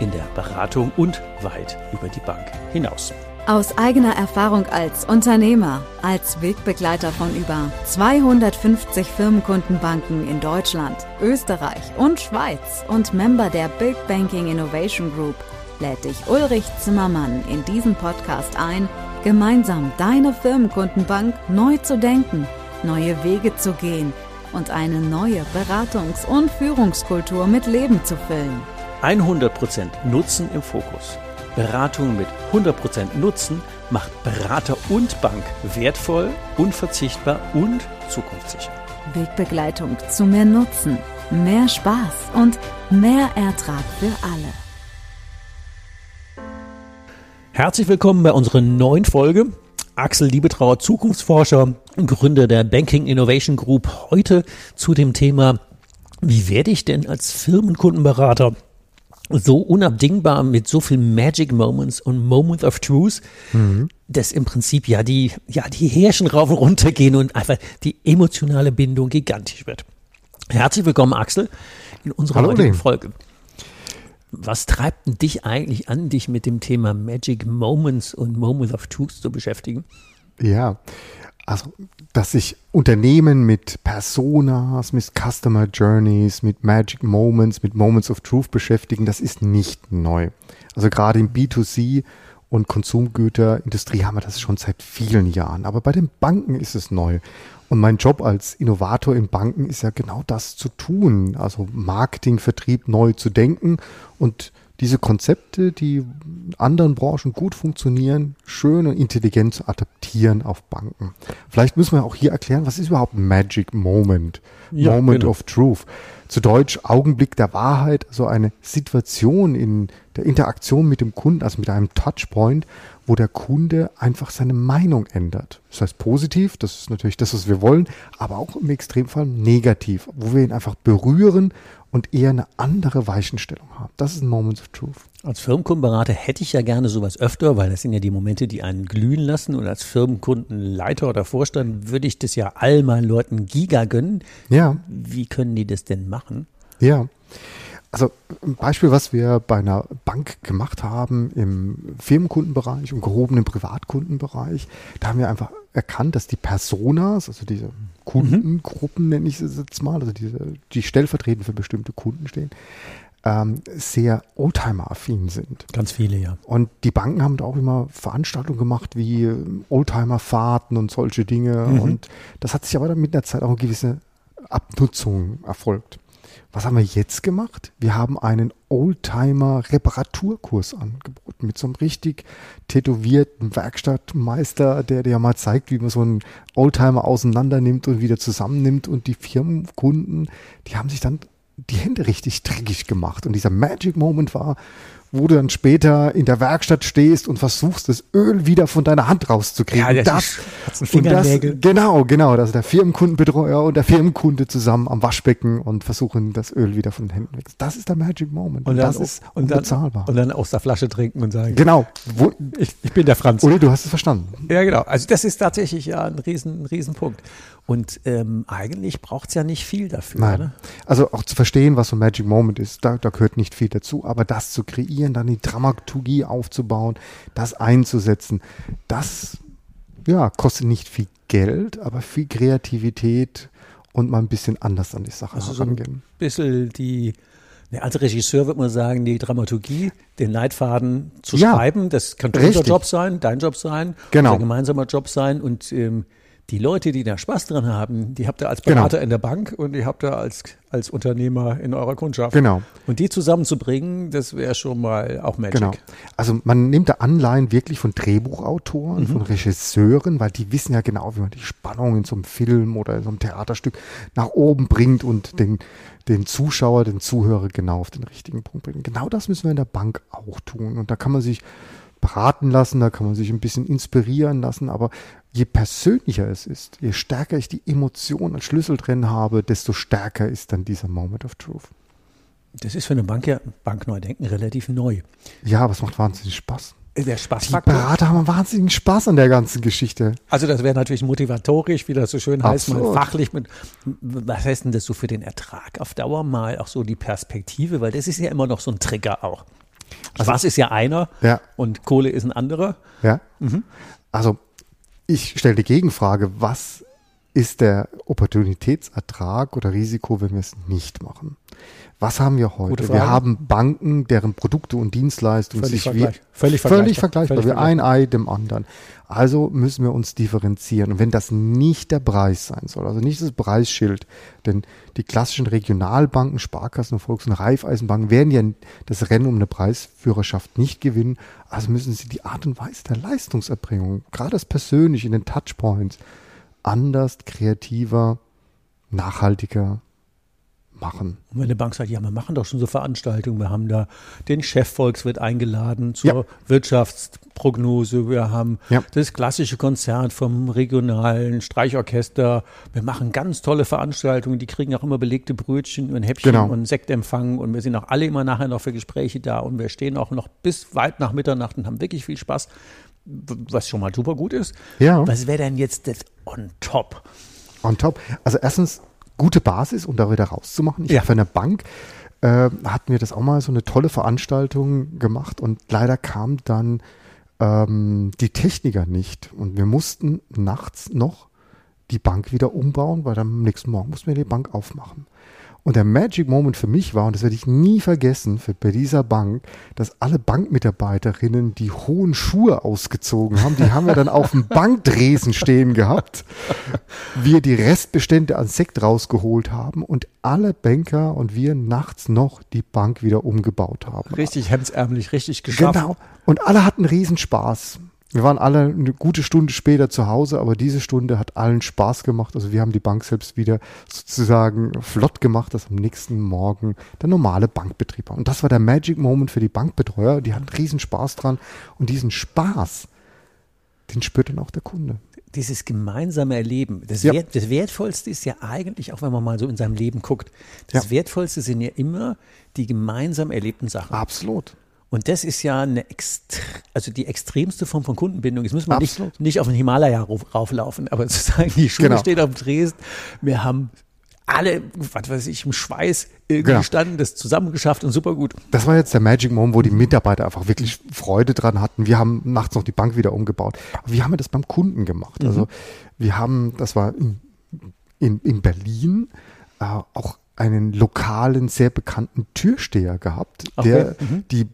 in der Beratung und weit über die Bank hinaus. Aus eigener Erfahrung als Unternehmer, als Wegbegleiter von über 250 Firmenkundenbanken in Deutschland, Österreich und Schweiz und Member der Big Banking Innovation Group lädt dich Ulrich Zimmermann in diesen Podcast ein, gemeinsam deine Firmenkundenbank neu zu denken, neue Wege zu gehen und eine neue Beratungs- und Führungskultur mit Leben zu füllen. 100% Nutzen im Fokus. Beratung mit 100% Nutzen macht Berater und Bank wertvoll, unverzichtbar und zukunftssicher. Wegbegleitung zu mehr Nutzen, mehr Spaß und mehr Ertrag für alle. Herzlich willkommen bei unserer neuen Folge. Axel Liebetrauer, Zukunftsforscher und Gründer der Banking Innovation Group, heute zu dem Thema, wie werde ich denn als Firmenkundenberater so unabdingbar mit so viel Magic Moments und Moments of Truth, mhm. dass im Prinzip ja die, ja die Härchen rauf und runter gehen und einfach die emotionale Bindung gigantisch wird. Herzlich willkommen, Axel, in unserer Hallo, heutigen Folge. Was treibt denn dich eigentlich an, dich mit dem Thema Magic Moments und Moments of Truth zu beschäftigen? Ja, also, dass sich Unternehmen mit Personas, mit Customer Journeys, mit Magic Moments, mit Moments of Truth beschäftigen, das ist nicht neu. Also gerade im B2C und Konsumgüterindustrie haben wir das schon seit vielen Jahren. Aber bei den Banken ist es neu. Und mein Job als Innovator in Banken ist ja genau das zu tun. Also Marketing, Vertrieb neu zu denken und diese Konzepte, die in anderen Branchen gut funktionieren, schön und intelligent zu adaptieren auf Banken. Vielleicht müssen wir auch hier erklären, was ist überhaupt Magic Moment? Ja, Moment genau. of Truth. Zu Deutsch Augenblick der Wahrheit, also eine Situation in der Interaktion mit dem Kunden, also mit einem Touchpoint, wo der Kunde einfach seine Meinung ändert. Das heißt positiv, das ist natürlich das, was wir wollen, aber auch im Extremfall negativ, wo wir ihn einfach berühren und eher eine andere Weichenstellung haben. Das ist ein Moment of Truth. Als Firmenkundenberater hätte ich ja gerne sowas öfter, weil das sind ja die Momente, die einen glühen lassen. Und als Firmenkundenleiter oder Vorstand würde ich das ja all meinen Leuten giga gönnen. Ja. Wie können die das denn machen? Ja. Also ein Beispiel, was wir bei einer Bank gemacht haben im Firmenkundenbereich und gehobenen Privatkundenbereich, da haben wir einfach erkannt, dass die Personas, also diese Kundengruppen mhm. nenne ich es jetzt mal, also diese, die stellvertretend für bestimmte Kunden stehen, ähm, sehr Oldtimer-affin sind. Ganz viele, ja. Und die Banken haben da auch immer Veranstaltungen gemacht wie Oldtimer-Fahrten und solche Dinge. Mhm. Und das hat sich aber dann mit der Zeit auch eine gewisse Abnutzung erfolgt. Was haben wir jetzt gemacht? Wir haben einen Oldtimer-Reparaturkurs angeboten mit so einem richtig tätowierten Werkstattmeister, der dir mal zeigt, wie man so einen Oldtimer auseinander nimmt und wieder zusammennimmt. Und die Firmenkunden, die haben sich dann die Hände richtig dreckig gemacht. Und dieser Magic Moment war, wo du dann später in der Werkstatt stehst und versuchst, das Öl wieder von deiner Hand rauszukriegen. Ja, das, das, und das genau, genau, das ist der Firmenkundenbetreuer und der Firmenkunde zusammen am Waschbecken und versuchen, das Öl wieder von den Händen weg. Das ist der Magic Moment. Und, und das ist und unbezahlbar. Dann, und dann aus der Flasche trinken und sagen. Genau. Wo, ich, ich bin der Franz. Oder du hast es verstanden. Ja, genau. Also das ist tatsächlich ja ein riesen, ein riesen Punkt. Und ähm, eigentlich braucht es ja nicht viel dafür. Nein. Oder? Also auch zu verstehen, was so ein Magic Moment ist, da, da gehört nicht viel dazu. Aber das zu kreieren, dann die Dramaturgie aufzubauen, das einzusetzen, das ja, kostet nicht viel Geld, aber viel Kreativität und mal ein bisschen anders an die Sache also herangehen. So ein bisschen die als Regisseur würde man sagen, die Dramaturgie, den Leitfaden zu ja, schreiben, das kann unser Job sein, dein Job sein, genau. unser gemeinsamer Job sein und ähm, die Leute, die da Spaß dran haben, die habt ihr als Genau. Berater in der Bank und die habt ihr als, als Unternehmer in eurer Kundschaft. Genau. Und die zusammenzubringen, das wäre schon mal auch Magic. Genau. Also man nimmt da Anleihen wirklich von Drehbuchautoren, Mhm. von Regisseuren, weil die wissen ja genau, wie man die Spannung in so einem Film oder in so einem Theaterstück nach oben bringt und den, den Zuschauer, den Zuhörer genau auf den richtigen Punkt bringt. Genau das müssen wir in der Bank auch tun. Und da kann man sich beraten lassen, da kann man sich ein bisschen inspirieren lassen, aber je persönlicher es ist, je stärker ich die Emotion als Schlüssel drin habe, desto stärker ist dann dieser Moment of Truth. Das ist für eine Bank ja, Bankneudenken relativ neu. Ja, aber es macht wahnsinnig Spaß. Der Die Spaßfaktor. Berater haben wahnsinnigen Spaß an der ganzen Geschichte. Also das wäre natürlich motivatorisch, wie das so schön heißt, mal Absolut. fachlich mit, was heißt denn das so für den Ertrag auf Dauer mal, auch so die Perspektive, weil das ist ja immer noch so ein Trigger auch. Spaß ist ja einer Ja. und Kohle ist ein anderer. Ja. Mhm. Also, ich stelle die Gegenfrage, was ist der Opportunitätsertrag oder Risiko, wenn wir es nicht machen? Was haben wir heute? Wir haben Banken, deren Produkte und Dienstleistungen Völlig sich wie, vergleich- völlig völlig vergleichbar. vergleichbar, Völlig wie ein Ei dem anderen. Also müssen wir uns differenzieren. Und wenn das nicht der Preis sein soll, also nicht das Preisschild, denn die klassischen Regionalbanken, Sparkassen, Volks- und Raiffeisenbanken werden ja das Rennen um eine Preisführerschaft nicht gewinnen. Also müssen sie die Art und Weise der Leistungserbringung, gerade das persönlich in den Touchpoints, anders, kreativer, nachhaltiger machen. Und wenn eine Bank sagt, ja, wir machen doch schon so Veranstaltungen, wir haben da den Chefvolks wird eingeladen zur Ja. Wirtschaftsprognose, wir haben Ja. das klassische Konzert vom regionalen Streichorchester, wir machen ganz tolle Veranstaltungen, die kriegen auch immer belegte Brötchen und Häppchen Genau. und Sektempfang und wir sind auch alle immer nachher noch für Gespräche da und wir stehen auch noch bis weit nach Mitternacht und haben wirklich viel Spaß, was schon mal super gut ist. Ja. Was wäre denn jetzt das on top? On top. Also erstens gute Basis, um da wieder rauszumachen. Ich Ja. habe für eine Bank äh, hatten wir das auch mal so eine tolle Veranstaltung gemacht und leider kam dann ähm, die Techniker nicht und wir mussten nachts noch die Bank wieder umbauen, weil am nächsten Morgen mussten wir die Bank aufmachen. Und der Magic Moment für mich war, und das werde ich nie vergessen, für, bei dieser Bank, dass alle Bankmitarbeiterinnen die hohen Schuhe ausgezogen haben. Die haben wir dann auf dem Bankdresen stehen gehabt. Wir die Restbestände an Sekt rausgeholt haben und alle Banker und wir nachts noch die Bank wieder umgebaut haben. Richtig hemdsärmlich, richtig geschafft. Genau. Und alle hatten Riesenspaß. Wir waren alle eine gute Stunde später zu Hause, aber diese Stunde hat allen Spaß gemacht. Also wir haben die Bank selbst wieder sozusagen flott gemacht, dass am nächsten Morgen der normale Bankbetrieb war. Und das war der Magic Moment für die Bankbetreuer. Die hatten Riesenspaß dran. Und diesen Spaß, den spürt dann auch der Kunde. dieses gemeinsame Erleben, das, Ja. Wert, das Wertvollste ist ja eigentlich, auch wenn man mal so in seinem Leben guckt, das Ja. Wertvollste sind ja immer die gemeinsam erlebten Sachen. Absolut. Und das ist ja eine also die extremste Form von Kundenbindung. Jetzt müssen wir nicht, Absolut. nicht auf den Himalaya rauf, rauflaufen, aber zu sagen, die Schule Genau. steht auf dem Tresen, wir haben alle, was weiß ich, im Schweiß irgendwie Genau. gestanden, das zusammengeschafft und super gut. Das war jetzt der Magic Moment, wo die Mitarbeiter einfach wirklich Freude dran hatten. Wir haben nachts noch die Bank wieder umgebaut. Aber wie haben wir das beim Kunden gemacht? Also wir haben, das war in, in, in Berlin, äh, auch einen lokalen, sehr bekannten Türsteher gehabt, Okay. der die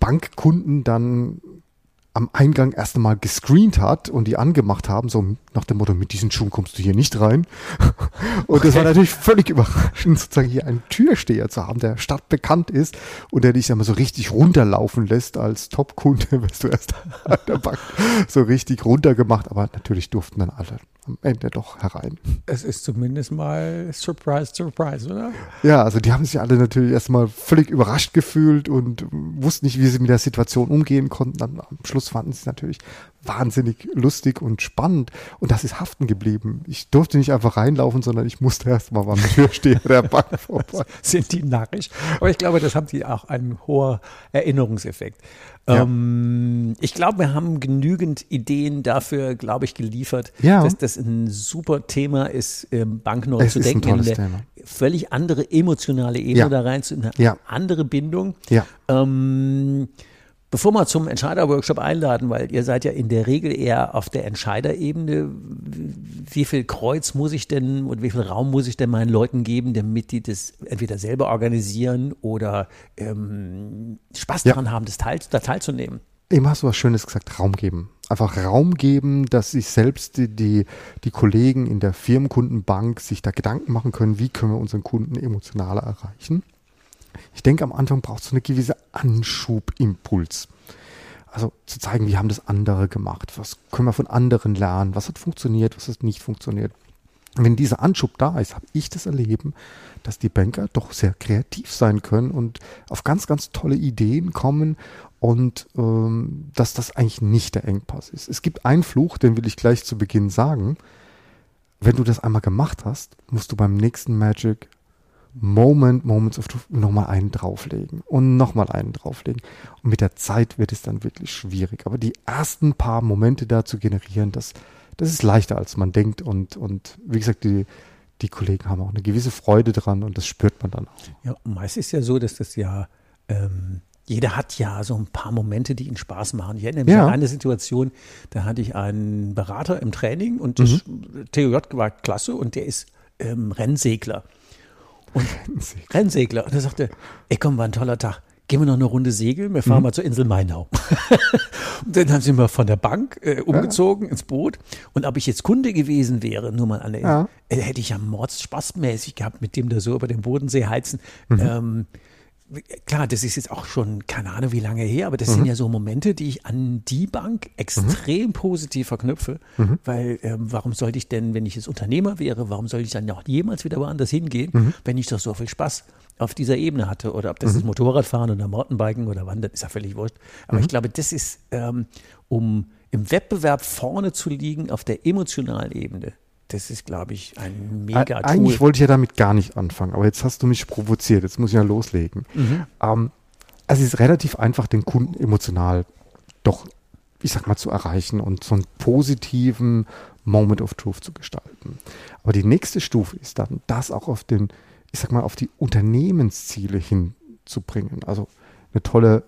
Bankkunden dann am Eingang erst einmal gescreent hat und die angemacht haben, so nach dem Motto, mit diesen Schuhen kommst du hier nicht rein. Und das war natürlich völlig überraschend, sozusagen hier einen Türsteher zu haben, der stadtbekannt ist und der dich einmal so richtig runterlaufen lässt als Top-Kunde, wirst du erst an der Bank so richtig runtergemacht, aber natürlich durften dann alle am Ende doch herein. Es ist zumindest mal Surprise, Surprise, oder? Ja, also die haben sich alle natürlich erstmal völlig überrascht gefühlt und wussten nicht, wie sie mit der Situation umgehen konnten. Dann am Schluss fanden sie es natürlich wahnsinnig lustig und spannend und das ist haften geblieben. Ich durfte nicht einfach reinlaufen, sondern ich musste erstmal beim Türsteher der Bank vorbei. sind die narrisch. Aber ich glaube, das haben die auch einen hohen Erinnerungseffekt. Ja. Ähm, ich glaube, wir haben genügend Ideen dafür, glaube ich, geliefert, Ja. dass das ein super Thema ist, bankneu Es zu ein denken, tolles in eine völlig andere emotionale Ebene Ja. da rein, zu eine andere Bindung. Ja. Ähm, Bevor wir zum Entscheiderworkshop einladen, weil ihr seid ja in der Regel eher auf der Entscheiderebene, wie viel Kreuz muss ich denn und wie viel Raum muss ich denn meinen Leuten geben, damit die das entweder selber organisieren oder ähm, Spaß Ja. daran haben, das teil, da teilzunehmen? Eben hast du was Schönes gesagt, Raum geben. Einfach Raum geben, dass sich selbst die, die, die Kollegen in der Firmenkundenbank sich da Gedanken machen können, wie können wir unseren Kunden emotionaler erreichen. Ich denke, am Anfang braucht es eine gewisse Anschubimpuls. Also zu zeigen, wie haben das andere gemacht, was können wir von anderen lernen, was hat funktioniert, was hat nicht funktioniert. Wenn dieser Anschub da ist, habe ich das Erleben, dass die Banker doch sehr kreativ sein können und auf ganz, ganz tolle Ideen kommen und ähm, dass das eigentlich nicht der Engpass ist. Es gibt einen Fluch, den will ich gleich zu Beginn sagen. Wenn du das einmal gemacht hast, musst du beim nächsten Magic Moment, Moments of Truth nochmal einen drauflegen und nochmal einen drauflegen. Und mit der Zeit wird es dann wirklich schwierig. Aber die ersten paar Momente da zu generieren, das, das ist leichter, als man denkt. Und, und wie gesagt, die, die Kollegen haben auch eine gewisse Freude dran und das spürt man dann auch. Ja, meist ist ja so, dass das ja, ähm, jeder hat ja so ein paar Momente, die ihn Spaß machen. Ich erinnere mich Ja. an eine Situation, da hatte ich einen Berater im Training und das TOJ war klasse und der ist ähm, Rennsegler. Und Rennsegler. Und er sagte, ey komm, war ein toller Tag. Gehen wir noch eine Runde segeln, wir fahren mal zur Insel Mainau. und dann haben sie mal von der Bank äh, umgezogen ins Boot. Und ob ich jetzt Kunde gewesen wäre, nur mal an der Ja. äh, hätte ich ja mordspaßmäßig gehabt, mit dem da so über den Bodensee heizen. Ähm, klar, das ist jetzt auch schon, keine Ahnung, wie lange her, aber das sind ja so Momente, die ich an die Bank extrem positiv verknüpfe, weil ähm, warum sollte ich denn, wenn ich jetzt Unternehmer wäre, warum sollte ich dann noch jemals wieder woanders hingehen, wenn ich doch so viel Spaß auf dieser Ebene hatte? Oder ob das ist Motorradfahren oder Mountainbiken oder Wandern, ist ja völlig wurscht. Aber ich glaube, das ist, ähm, um im Wettbewerb vorne zu liegen auf der emotionalen Ebene, das ist, glaube ich, ein mega Eig- Eigentlich Tool. wollte ich ja damit gar nicht anfangen, aber jetzt hast du mich provoziert, jetzt muss ich ja loslegen. Mhm. Ähm, also es ist relativ einfach, den Kunden emotional doch, ich sag mal, zu erreichen und so einen positiven Moment of Truth zu gestalten. Aber die nächste Stufe ist dann, das auch auf den, ich sag mal, auf die Unternehmensziele hinzubringen. Also eine tolle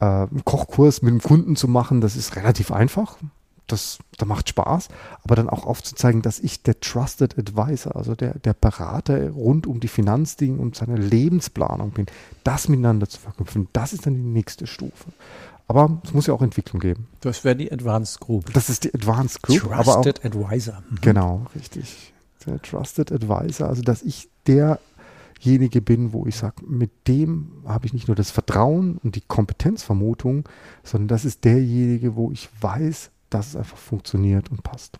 äh, Kochkurs mit dem Kunden zu machen, das ist relativ einfach. Das, das macht Spaß, aber dann auch aufzuzeigen, dass ich der Trusted Advisor, also der, der Berater rund um die Finanzdinge und seine Lebensplanung bin, das miteinander zu verknüpfen, das ist dann die nächste Stufe. Aber es muss ja auch Entwicklung geben. Das wäre die Advanced Group. Das ist die Advanced Group, aber auch Trusted Advisor. Mhm. Genau, richtig. Der Trusted Advisor, also dass ich derjenige bin, wo ich sage, mit dem habe ich nicht nur das Vertrauen und die Kompetenzvermutung, sondern das ist derjenige, wo ich weiß, dass es einfach funktioniert und passt.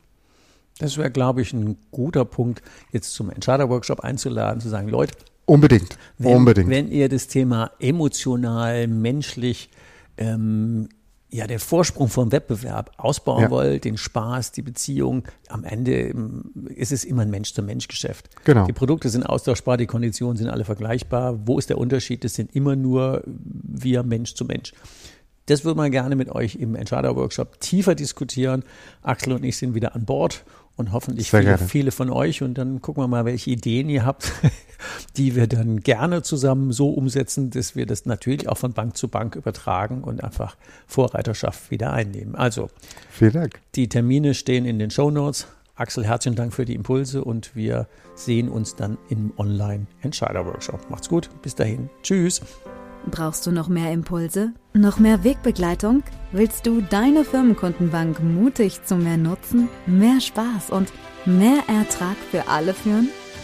Das wäre, glaube ich, ein guter Punkt, jetzt zum Entscheider-Workshop einzuladen, zu sagen, Leute, Unbedingt, wenn, unbedingt. wenn ihr das Thema emotional, menschlich, ähm, ja, der Vorsprung vom Wettbewerb ausbauen Ja. wollt, den Spaß, die Beziehung, am Ende ähm, ist es immer ein Mensch-zu-Mensch-Geschäft. Genau. Die Produkte sind austauschbar, die Konditionen sind alle vergleichbar. Wo ist der Unterschied? Das sind immer nur wir Mensch zu Mensch. Das würden wir gerne mit euch im Entscheider-Workshop tiefer diskutieren. Axel und ich sind wieder an Bord und hoffentlich viele, viele von euch. Und dann gucken wir mal, welche Ideen ihr habt, die wir dann gerne zusammen so umsetzen, dass wir das natürlich auch von Bank zu Bank übertragen und einfach Vorreiterschaft wieder einnehmen. Also, Vielen Dank. die Termine stehen in den Show Notes. Axel, herzlichen Dank für die Impulse und wir sehen uns dann im Online-Entscheider-Workshop. Macht's gut, bis dahin. Tschüss. Brauchst du noch mehr Impulse? Noch mehr Wegbegleitung? Willst du deine Firmenkundenbank mutig zu mehr Nutzen, mehr Spaß und mehr Ertrag für alle führen?